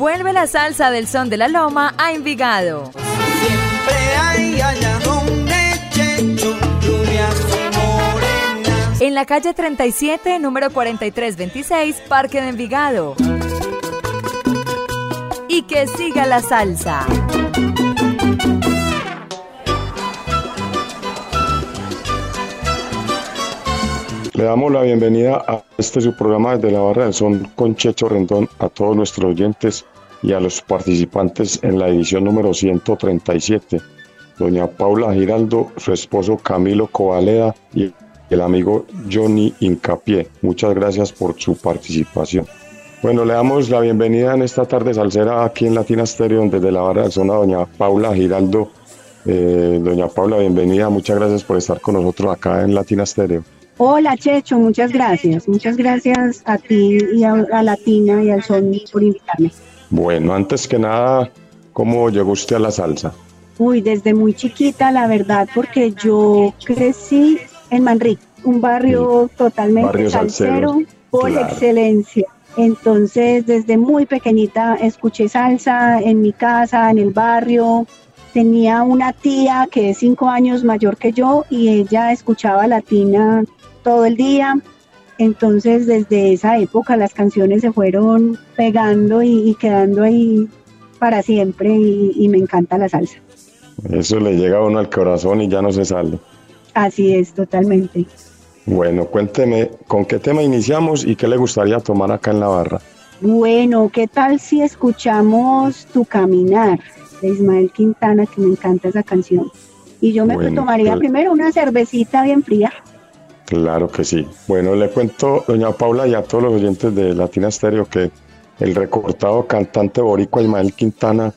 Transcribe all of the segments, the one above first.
Vuelve la salsa del son de la loma a Envigado. Siempre hay En la calle 37, número 4326, Parque de Envigado. Y que siga la salsa. Le damos la bienvenida a este su programa desde la Barra del Son con Checho Rendón a todos nuestros oyentes y a los participantes en la edición número 137. Doña Paula Giraldo, su esposo Camilo Covaleda y el amigo Johnny Incapié. Muchas gracias por su participación. Bueno, le damos la bienvenida en esta tarde salsera aquí en Latina Stereo, desde la barra del zona, doña Paula Giraldo. Eh, doña Paula, bienvenida. Muchas gracias por estar con nosotros acá en Latina Stereo. Hola Checho, muchas gracias. Muchas gracias a ti y a, Latina y al Son por invitarme. Bueno, antes que nada, ¿cómo llegó usted a la salsa? Uy, desde muy chiquita, la verdad, porque yo crecí en Manrique, un barrio totalmente salsero, por excelencia. Entonces, desde muy pequeñita escuché salsa en mi casa, en el barrio. Tenía una tía que es cinco años mayor que yo y ella escuchaba latina todo el día. Entonces desde esa época las canciones se fueron pegando y, quedando ahí para siempre y, me encanta la salsa. Eso le llega a uno al corazón y ya no se sale. Así es, totalmente. Bueno, cuénteme, ¿con qué tema iniciamos y qué le gustaría tomar acá en la barra? Bueno, ¿qué tal si escuchamos Tu Caminar de Ismael Quintana, que me encanta esa canción? Y yo me tomaría pues primero una cervecita bien fría. Claro que sí. Bueno, le cuento, doña Paula, y a todos los oyentes de Latina Stereo que el recortado cantante boricua Ismael Quintana,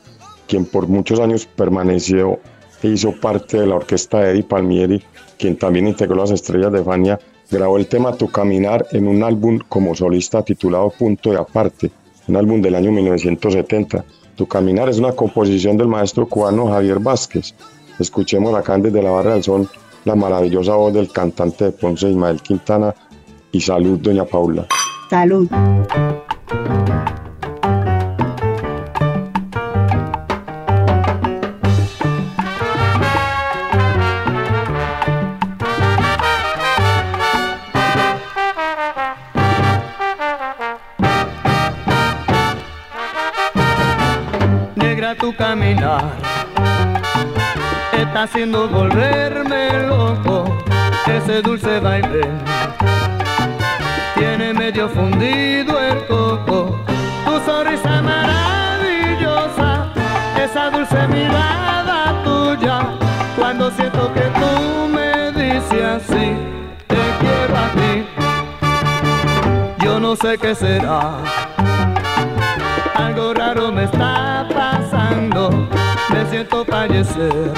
quien por muchos años permaneció e hizo parte de la orquesta de Eddie Palmieri, quien también integró las estrellas de Fania, grabó el tema Tu Caminar en un álbum como solista titulado Punto de Aparte, un álbum del año 1970. Tu Caminar es una composición del maestro cubano Javier Vázquez. Escuchemos acá desde la Barra del Sol la maravillosa voz del cantante de Ponce Ismael Quintana y salud doña Paula. Salud. Negra tu caminar está haciendo volverme loco ese dulce baile. Tiene medio fundido el coco, tu sonrisa maravillosa, esa dulce mirada tuya, cuando siento que tú me dices así, te quiero a ti. Yo no sé qué será, algo raro me está pasando, me siento fallecer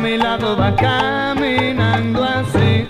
mi lado va caminando así.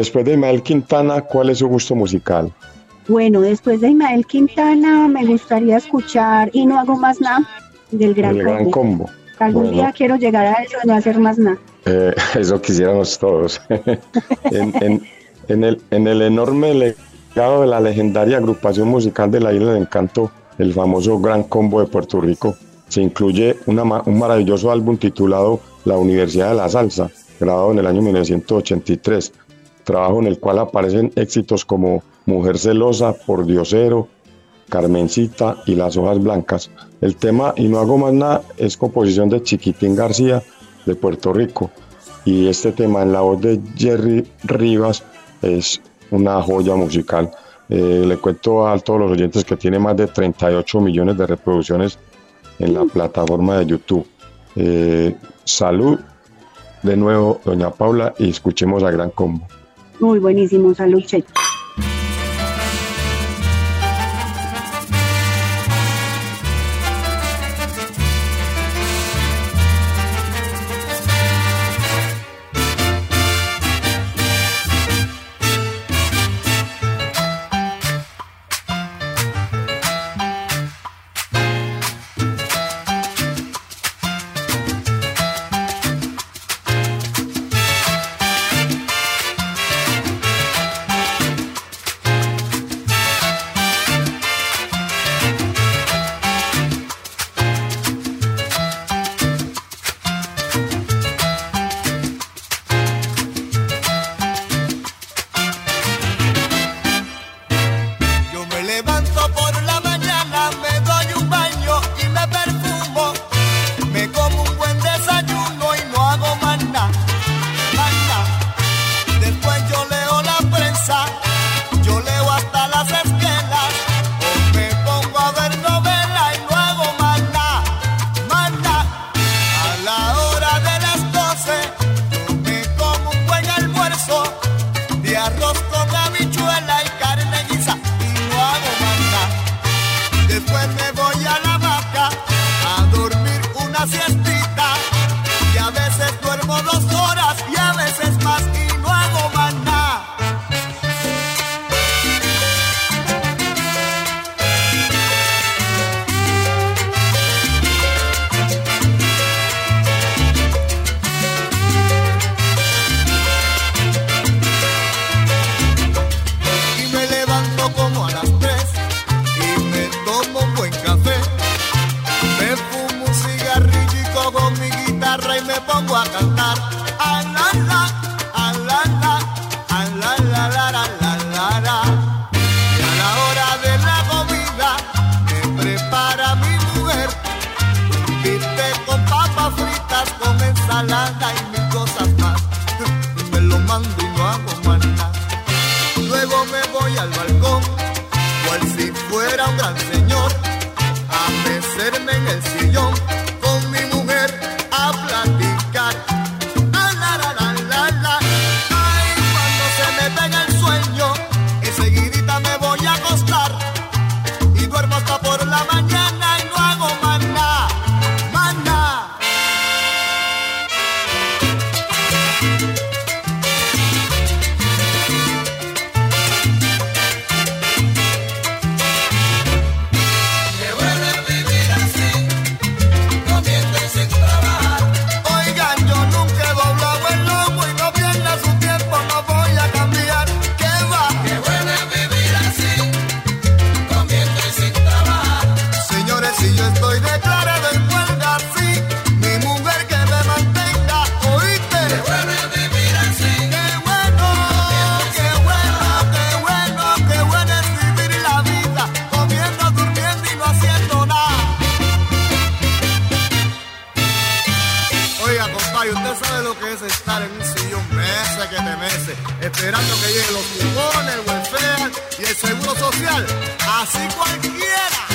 Después de Ismael Quintana, ¿cuál es su gusto musical? Bueno, después de Ismael Quintana me gustaría escuchar Y no hago más nada del Gran, el gran Combo. Algún día quiero llegar a eso, no hacer más nada. Eh, eso quisiéramos todos. en, el, en el enorme legado de la legendaria agrupación musical de la Isla del Encanto, el famoso Gran Combo de Puerto Rico, se incluye un maravilloso álbum titulado La Universidad de la Salsa, grabado en el año 1983, trabajo en el cual aparecen éxitos como Mujer Celosa, Por Diosero, Carmencita y Las Hojas Blancas. El tema Y no hago más nada es composición de Chiquitín García de Puerto Rico y este tema en la voz de Jerry Rivas es una joya musical. Eh, le cuento a todos los oyentes que tiene más de 38 millones de reproducciones en la plataforma de YouTube. Eh, salud de nuevo, doña Paula, y escuchemos a Gran Combo. Muy buenísimo, salud, Che. esperando que lleguen los cupones, welfare y el seguro social. Así cualquiera.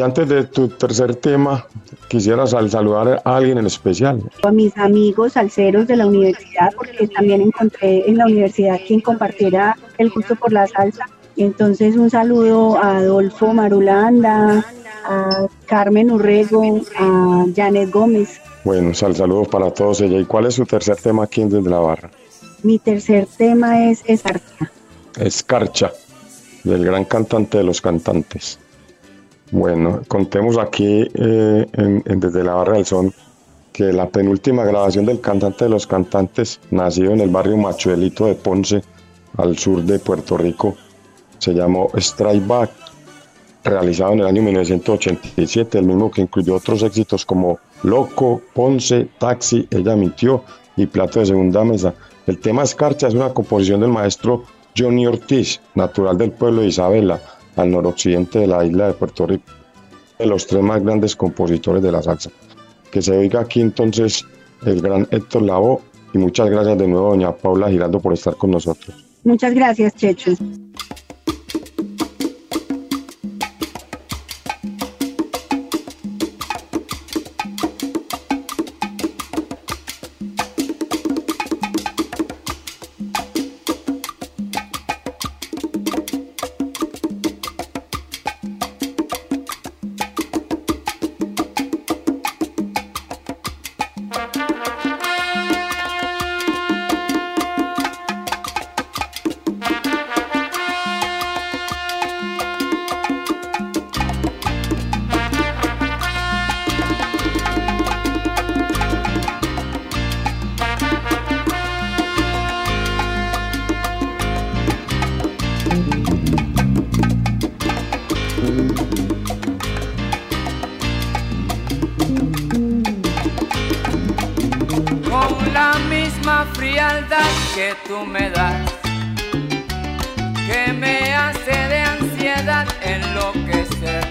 Y antes de tu tercer tema, quisiera saludar a alguien en especial. A mis amigos salseros de la universidad, porque también encontré en la universidad quien compartiera el gusto por la salsa. Entonces un saludo a Adolfo Marulanda, a Carmen Urrego, a Janet Gómez. Bueno, sal, saludos para todos ella. ¿Y cuál es su tercer tema aquí en Desde la Barra? Mi tercer tema es Escarcha. Escarcha, del gran cantante de los cantantes. Bueno, contemos aquí eh, en, Desde la Barra del Son que la penúltima grabación del cantante de los cantantes, nacido en el barrio Machuelito de Ponce, al sur de Puerto Rico, se llamó Strike Back, realizado en el año 1987, el mismo que incluyó otros éxitos como Loco, Ponce, Taxi, Ella mintió y Plato de Segunda Mesa. El tema Escarcha es una composición del maestro Johnny Ortiz, natural del pueblo de Isabela, al noroccidente de la isla de Puerto Rico, de los tres más grandes compositores de la salsa. Que se oiga aquí entonces el gran Héctor Lavoe y muchas gracias de nuevo doña Paula Giraldo por estar con nosotros. Muchas gracias, Checho. que tú me das, que me hace de ansiedad enloquecer.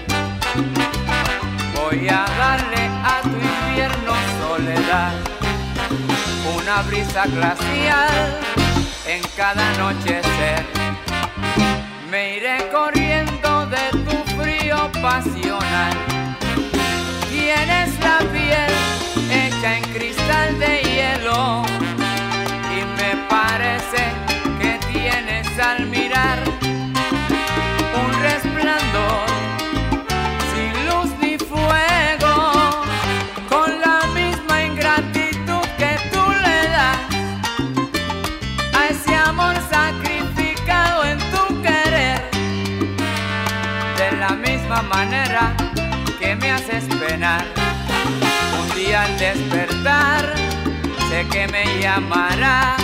Voy a darle a tu invierno soledad, una brisa glacial en cada anochecer. Me iré corriendo de tu frío pasional. Tienes la vida Pero para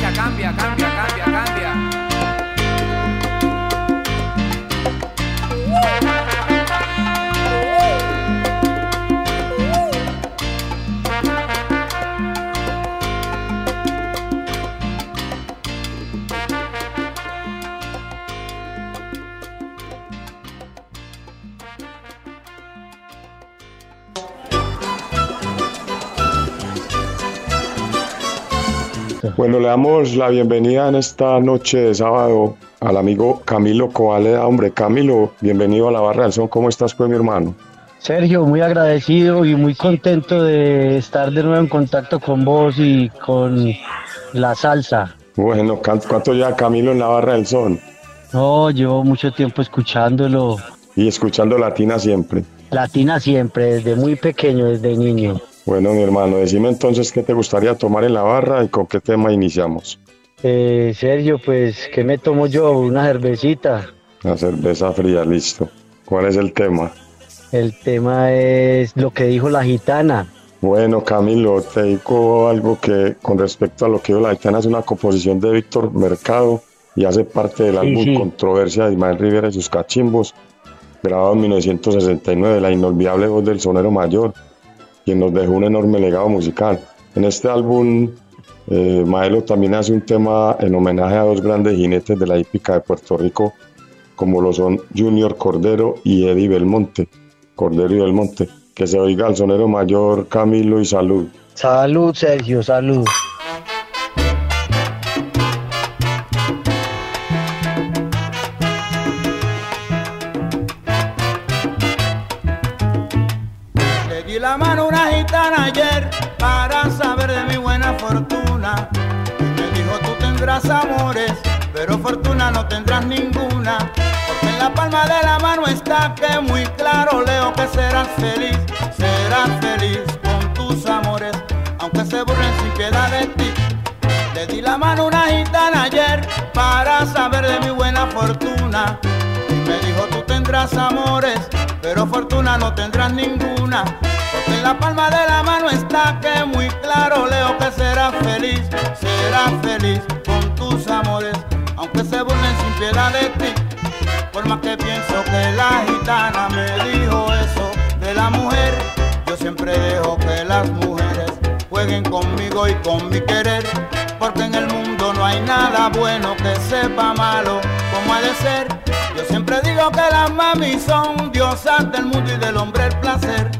cambia, cambia, cambia, cambia, cambia. Bueno, le damos la bienvenida en esta noche de sábado al amigo Camilo Coaleda. Hombre, Camilo, bienvenido a la Barra del Son. ¿Cómo estás, pues, mi hermano? Sergio, muy agradecido y muy contento de estar de nuevo en contacto con vos y con la salsa. Bueno, ¿cuánto ya Camilo en la Barra del Son? No, llevo mucho tiempo escuchándolo. Y escuchando Latina siempre. Latina siempre, desde muy pequeño, desde niño. Bueno, mi hermano, decime entonces qué te gustaría tomar en la barra y con qué tema iniciamos. Eh, Sergio, pues, ¿qué me tomo yo? Una cervecita. La cerveza fría, listo. ¿Cuál es el tema? El tema es lo que dijo la gitana. Bueno, Camilo, te digo algo que con respecto a lo que dijo la gitana es una composición de Víctor Mercado y hace parte del álbum Controversia de Ismael Rivera y sus cachimbos, grabado en 1969, la inolvidable voz del sonero mayor, quien nos dejó un enorme legado musical. En este álbum, eh, Maelo también hace un tema en homenaje a dos grandes jinetes de la hípica de Puerto Rico, como lo son Junior Cordero y Eddie Belmonte. Cordero y Belmonte. Que se oiga al sonero mayor Camilo y salud. Salud, Sergio, salud. Ayer para saber de mi buena fortuna. Y me dijo, tú tendrás amores, pero fortuna no tendrás ninguna. Porque en la palma de la mano está que muy claro leo que serás feliz, serás feliz con tus amores, aunque se burlen sin piedad de ti. Le di la mano a una gitana ayer para saber de mi buena fortuna. Y me dijo, tú tendrás amores, pero fortuna no tendrás ninguna. Porque en la palma de la mano está que muy claro leo que serás feliz, serás feliz con tus amores, aunque se burlen sin piedad de ti. Por más que pienso que la gitana me dijo eso de la mujer, yo siempre dejo que las mujeres jueguen conmigo y con mi querer. Porque en el mundo no hay nada bueno que sepa malo como ha de ser. Yo siempre digo que las mami son diosas del mundo y del hombre el placer.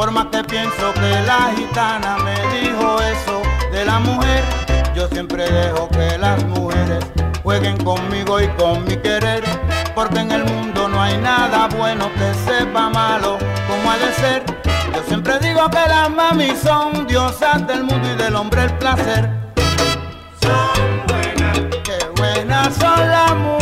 Por más que pienso que la gitana me dijo eso de la mujer, yo siempre dejo que las mujeres jueguen conmigo y con mi querer. Porque en el mundo no hay nada bueno que sepa malo como ha de ser. Yo siempre digo que las mami son diosas del mundo y del hombre el placer. Son buenas, qué buenas son las mujeres,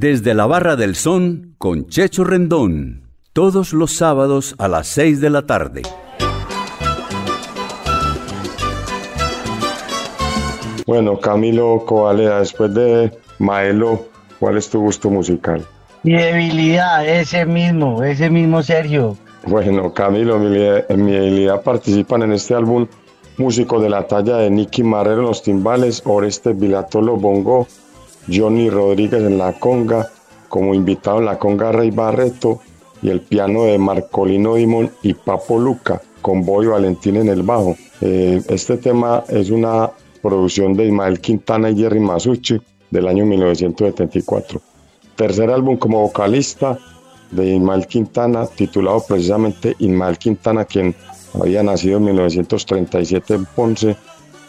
Desde la Barra del Son con Checho Rendón. Todos los sábados a las 6 de la tarde. Bueno, Camilo Coaleda, después de Maelo, ¿Cuál es tu gusto musical? Mi debilidad, ese mismo, ese mismo Sergio. Bueno, Camilo, en mi debilidad participan en este álbum músicos de la talla de Nicky Marrero en los timbales, Oreste Vilatolo Bongo, Johnny Rodríguez en la conga, como invitado en la conga Rey Barreto y el piano de Marcolino Dimon y Papo Luca, con Boy Valentín en el bajo. Eh, este tema es una producción de Ismael Quintana y Jerry Masucci del año 1974. Tercer álbum como vocalista de Ismael Quintana, titulado precisamente Ismael Quintana, quien había nacido en 1937 en Ponce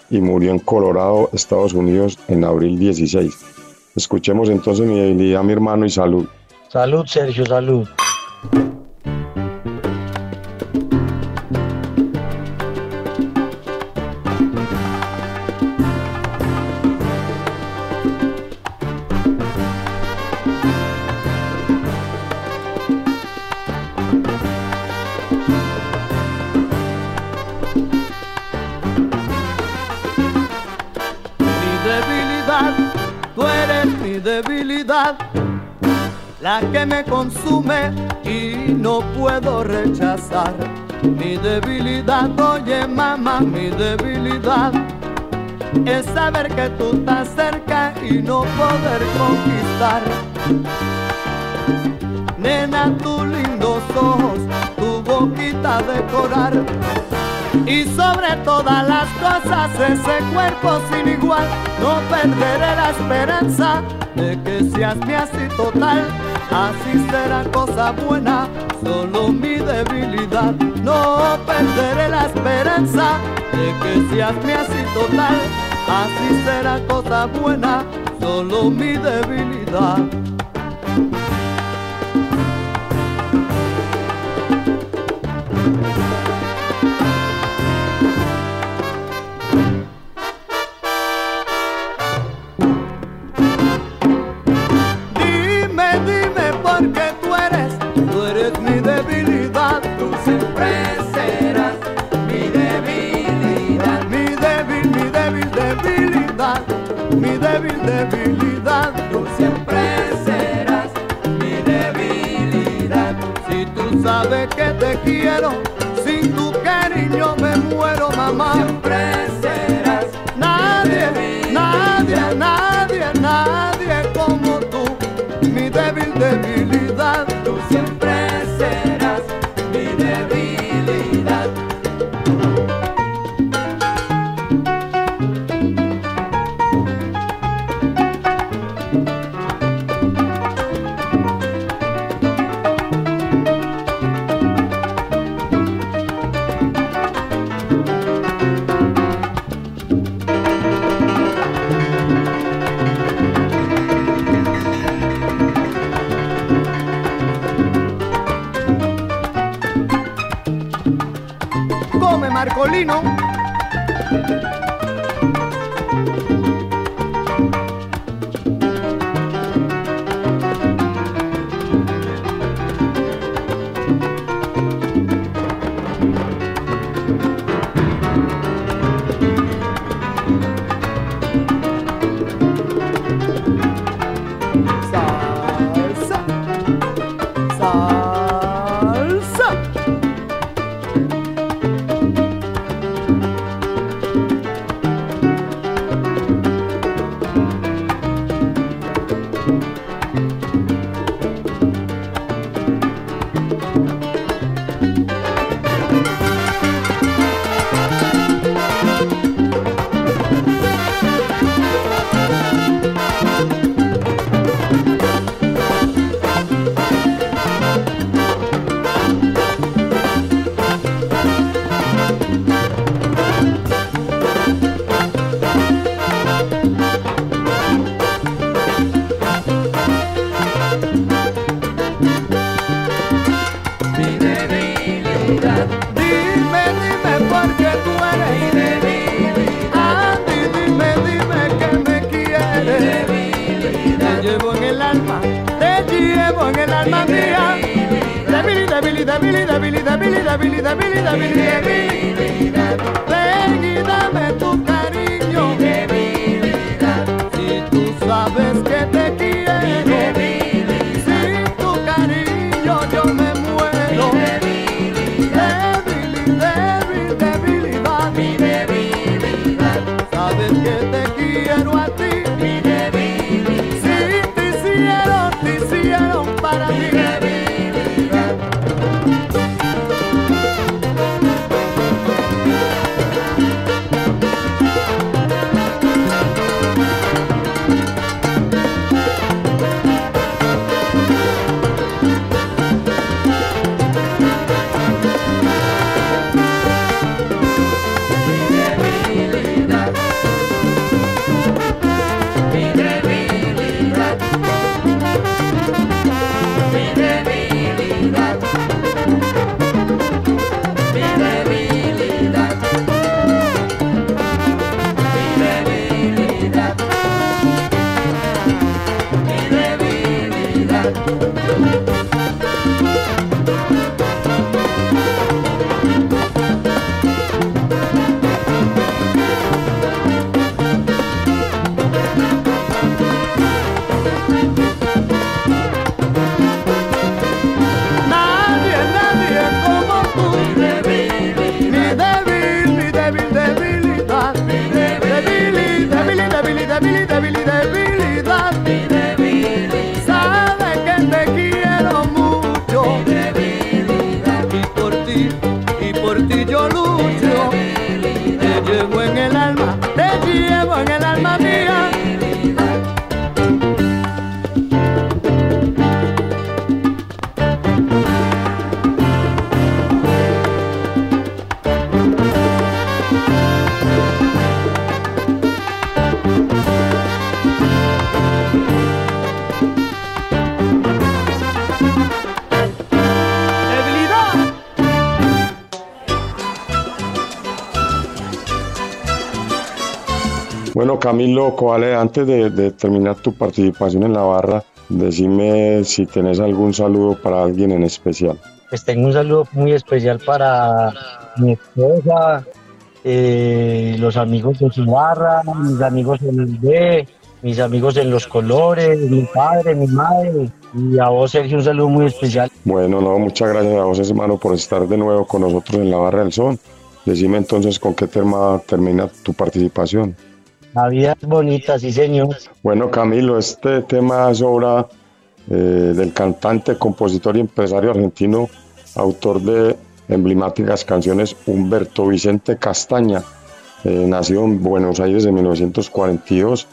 y murió en Colorado, Estados Unidos, en abril 16. Escuchemos entonces mi debilidad, mi hermano, y salud. Salud, Sergio, salud. La que me consume y no puedo rechazar. Mi debilidad, oye mamá, mi debilidad es saber que tú estás cerca y no poder conquistar. Nena, tus lindos ojos, tu boquita decorar y sobre todas las cosas ese cuerpo sin igual. No perderé la esperanza de que seas mi así total. Así será cosa buena, solo mi debilidad. No perderé la esperanza de que seas mi así total. Así será cosa buena, solo mi debilidad. Marcolino. Bueno, Camilo Coale, antes de, de terminar tu participación en la barra, decime si tenés algún saludo para alguien en especial. Pues tengo un saludo muy especial para mi esposa, eh, los amigos de su barra, mis amigos en el B, mis amigos en los colores, mi padre, mi madre. Y a vos, Sergio, un saludo muy especial. Bueno, no, muchas gracias a vos, hermano, por estar de nuevo con nosotros en la barra del son. Decime entonces con qué tema termina tu participación. La vida bonita, sí, señor. Bueno, Camilo, este tema es obra eh, del cantante, compositor y empresario argentino, autor de emblemáticas canciones Humberto Vicente Castaña, eh, nacido en Buenos Aires en 1942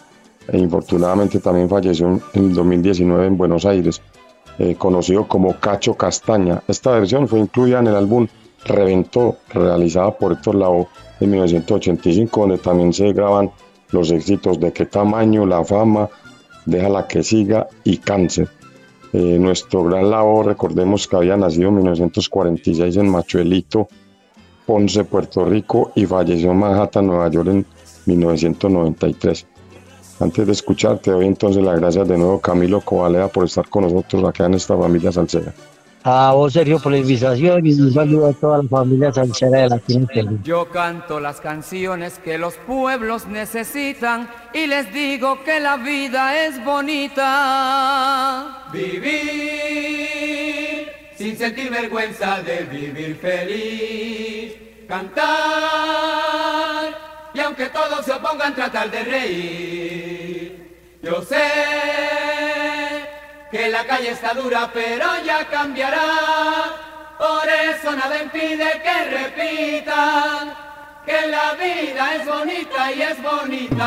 e infortunadamente también falleció en el 2019 en Buenos Aires, eh, conocido como Cacho Castaña. Esta versión fue incluida en el álbum Reventó, realizada por Héctor Lavoe en 1985, donde también se graban los éxitos de qué tamaño, la fama, déjala que siga y cáncer. Eh, nuestro gran Lavoe, recordemos que había nacido en 1946 en Machuelito, Ponce, Puerto Rico y falleció en Manhattan, Nueva York en 1993. Antes de escucharte, doy entonces las gracias de nuevo Camilo Covalea por estar con nosotros acá en esta familia salsera. A vos, Sergio, por la invitación y un saludo a toda la familia salsera de Latino Estéreo. Yo canto las canciones que los pueblos necesitan y les digo que la vida es bonita. Vivir sin sentir vergüenza de vivir feliz. Cantar y aunque todos se opongan tratar de reír. Yo sé que la calle está dura pero ya cambiará. Por eso nada impide que repitan que la vida es bonita y es bonita.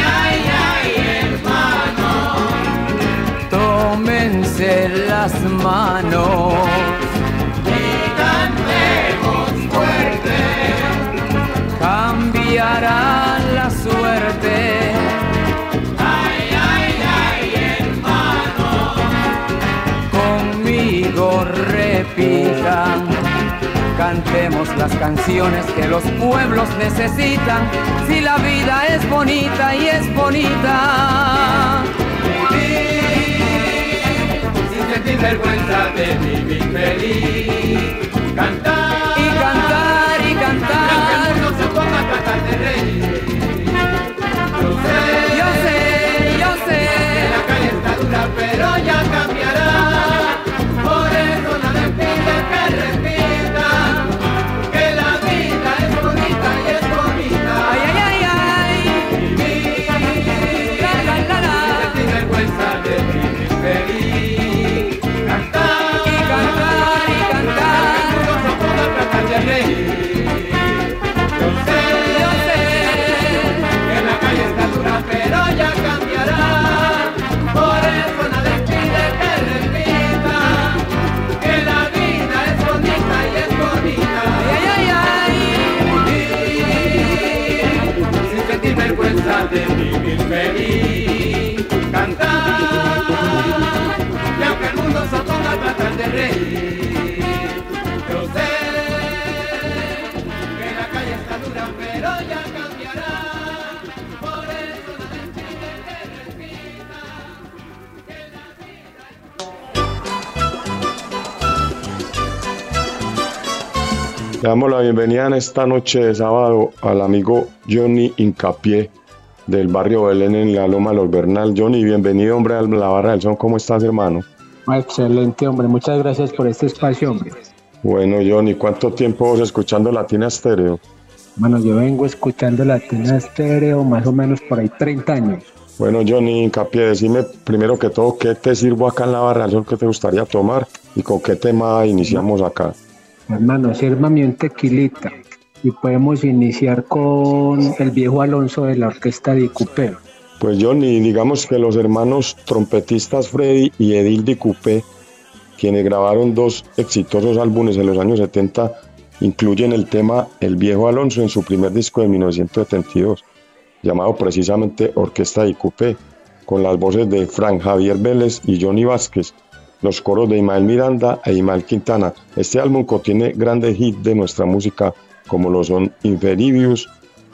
Tómense las manos y cantemos fuerte. Cambiará la suerte. Ay, ay, ay, hermano. Conmigo repitan. Cantemos las canciones que los pueblos necesitan. Si la vida es bonita y es bonita. Vivir sin sentir vergüenza de vivir feliz. Cantar y cantar y cantar. Aunque el mundo se ponga a tratar de reír. Yo sé, yo sé, yo sé. Que la calle está dura, pero ya damos la bienvenida en esta noche de sábado al amigo Johnny Incapié del barrio Belén en la Loma Los Bernal. Johnny, bienvenido hombre a la barra del son. ¿Cómo estás hermano? Excelente, hombre. Muchas gracias por este espacio, hombre. Bueno Johnny, ¿cuánto tiempo vos escuchando Latina Stereo? Bueno, yo vengo escuchando Latina Estéreo más o menos por ahí 30 años. Bueno Johnny Incapié, decime primero que todo qué te sirvo acá en la barra del sol que te gustaría tomar y con qué tema iniciamos acá. Hermano, sírvame un tequilita y podemos iniciar con el viejo Alonso de la orquesta de Cupé. Pues Johnny, digamos que los hermanos trompetistas Freddy y Edil de Coupé, quienes grabaron dos exitosos álbumes en los años 70, incluyen el tema El Viejo Alonso en su primer disco de 1972, llamado precisamente Orquesta de Coupé, con las voces de Frank Javier Vélez y Johnny Vázquez, los coros de Imael Miranda e Imael Quintana. Este álbum contiene grandes hits de nuestra música como lo son Inferibius,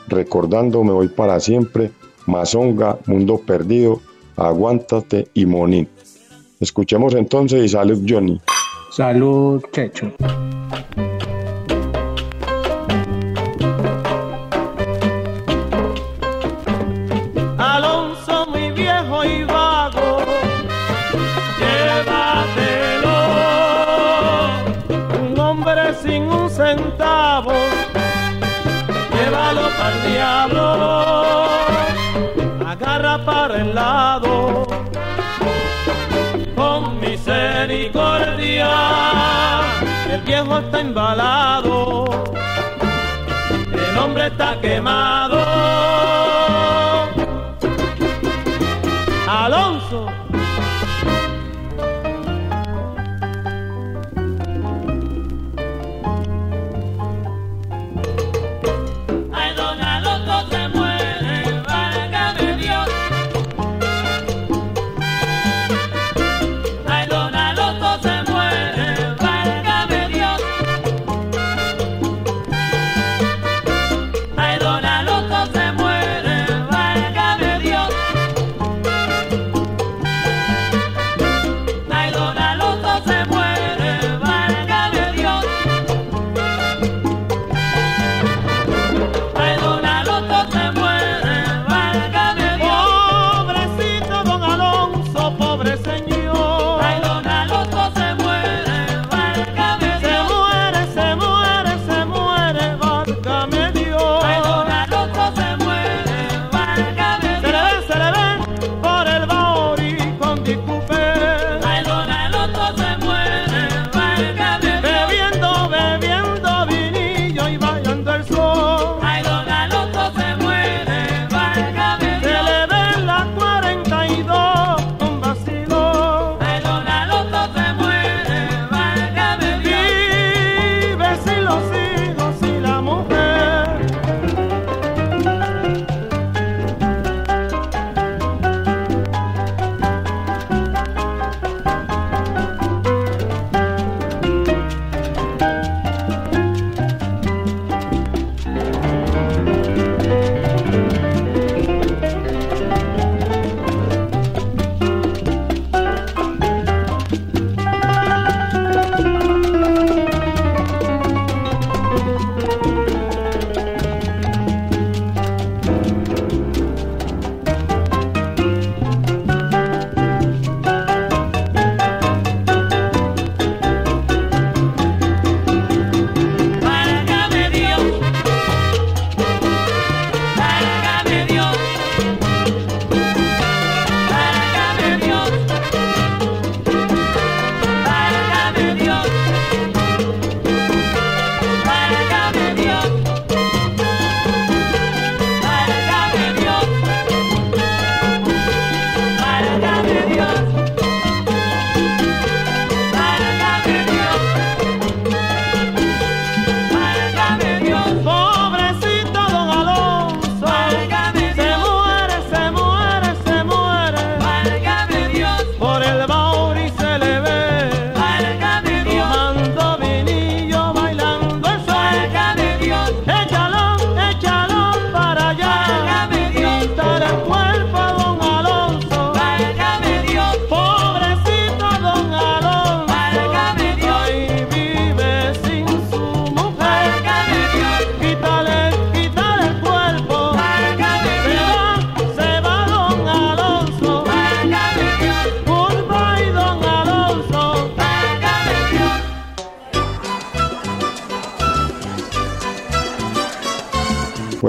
Recordando Me Voy Para Siempre, Mazonga, Mundo Perdido, Aguántate y Monín. Escuchemos entonces y salud Johnny. Salud, Checho. Está embalado, el hombre está quemado.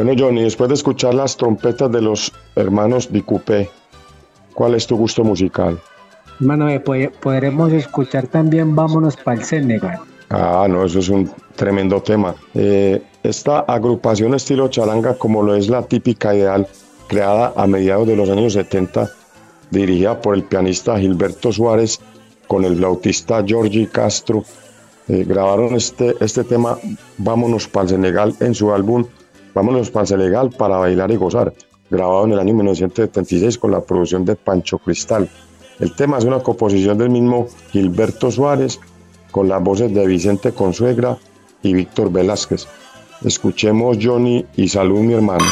Bueno, Johnny, después de escuchar las trompetas de los hermanos Dicupé, ¿cuál es tu gusto musical? Hermano, eh, podremos escuchar también Vámonos para el Senegal. Ah, no, eso es un tremendo tema. Eh, esta agrupación estilo charanga, como lo es la típica ideal, creada a mediados de los años 70, dirigida por el pianista Gilberto Suárez con el flautista Giorgi Castro, eh, grabaron este, este tema Vámonos para el Senegal en su álbum Vámonos para el Senegal para bailar y gozar, grabado en el año 1976 con la producción de Pancho Cristal. El tema es una composición del mismo Gilberto Suárez con las voces de Vicente Consuegra y Víctor Velázquez. Escuchemos Johnny y salud mi hermano.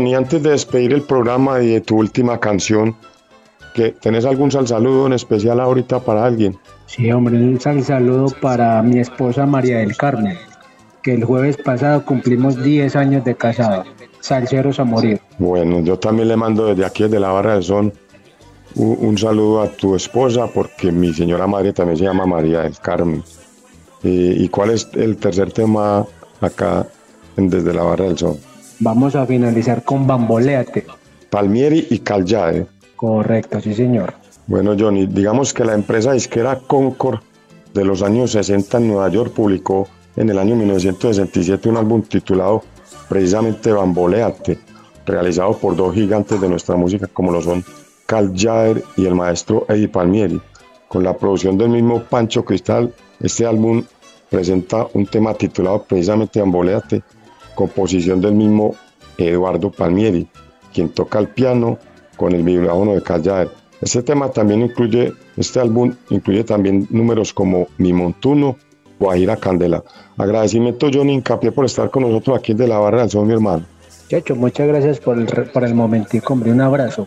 Johnny, antes de despedir el programa y de tu última canción, que ¿tenés algún sal saludo en especial ahorita para alguien? Sí, hombre, un sal saludo para mi esposa María del Carmen, que el jueves pasado cumplimos 10 años de casado. Salceros a morir. Bueno, yo también le mando desde aquí, desde la Barra del Son, un, un saludo a tu esposa, porque mi señora madre también se llama María del Carmen. ¿Y, y cuál es el tercer tema acá en desde la Barra del Son? Vamos a finalizar con Bamboleate. Palmieri y Caljade. Correcto, sí, señor. Bueno, Johnny, digamos que la empresa disquera Concord de los años 60 en Nueva York publicó en el año 1967 un álbum titulado precisamente Bamboleate, realizado por dos gigantes de nuestra música como lo son Cal Jader y el maestro Eddie Palmieri. Con la producción del mismo Pancho Cristal, este álbum presenta un tema titulado precisamente Bamboleate, composición del mismo Eduardo Palmieri, quien toca el piano con el vibráfono de Cal Jader. Este tema también incluye, este álbum incluye también números como Mi Montuno, Guajira Candela. Agradecimiento Johnny Hincapié por estar con nosotros aquí de la Barra del Sol, mi hermano. Chacho, muchas gracias por el, por el momentico. Un abrazo.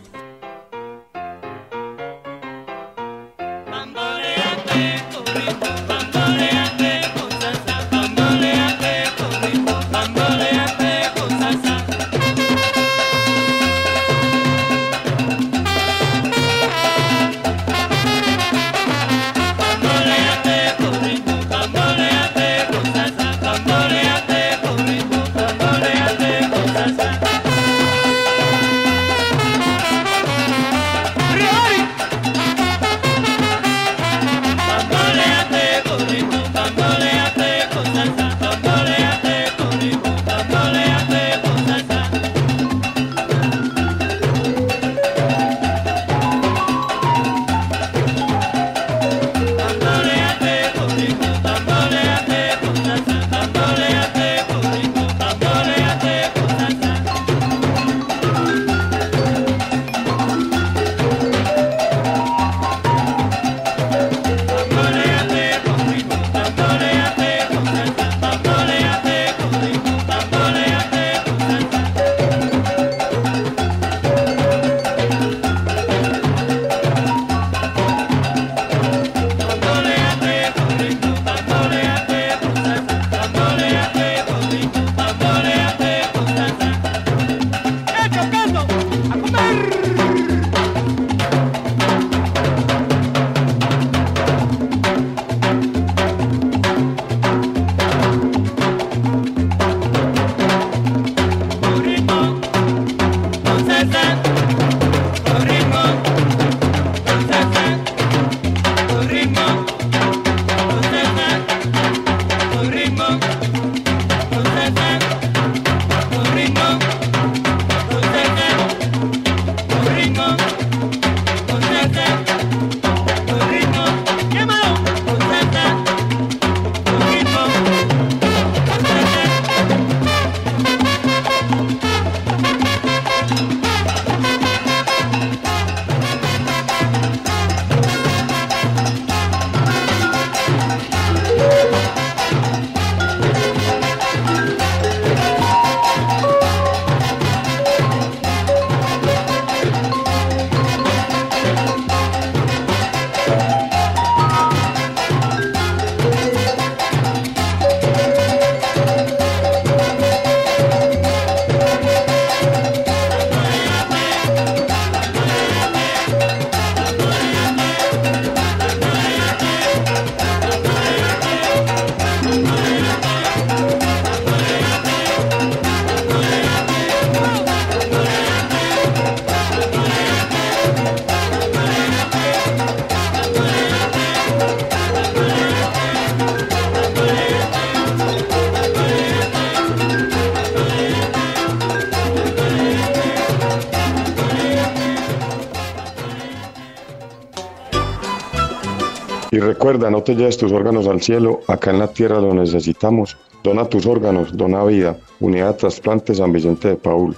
Y recuerda, no te lleves tus órganos al cielo, acá en la tierra los necesitamos. Dona tus órganos, dona vida. Unidad de Trasplante San Vicente de Paul.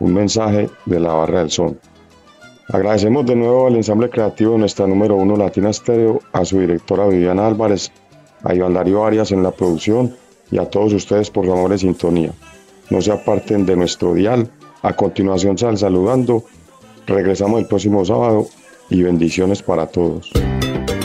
Un mensaje de la Barra del Sol. Agradecemos de nuevo al ensamble creativo de nuestra número uno Latina Estéreo, a su directora Viviana Álvarez, a Iván Darío Arias en la producción y a todos ustedes por su amor y sintonía. No se aparten de nuestro dial A continuación, sal saludando. Regresamos el próximo sábado y bendiciones para todos.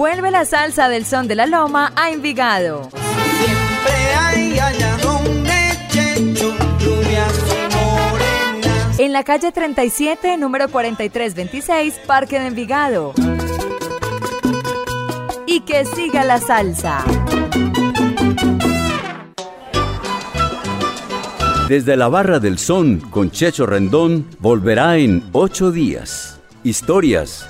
Vuelve la salsa del son de la loma a Envigado. Siempre hay allá donde Checho, rubias y morenas. En la calle 37, número 4326, Parque de Envigado. Y que siga la salsa. Desde la Barra del Son con Checho Rendón volverá en ocho días. Historias,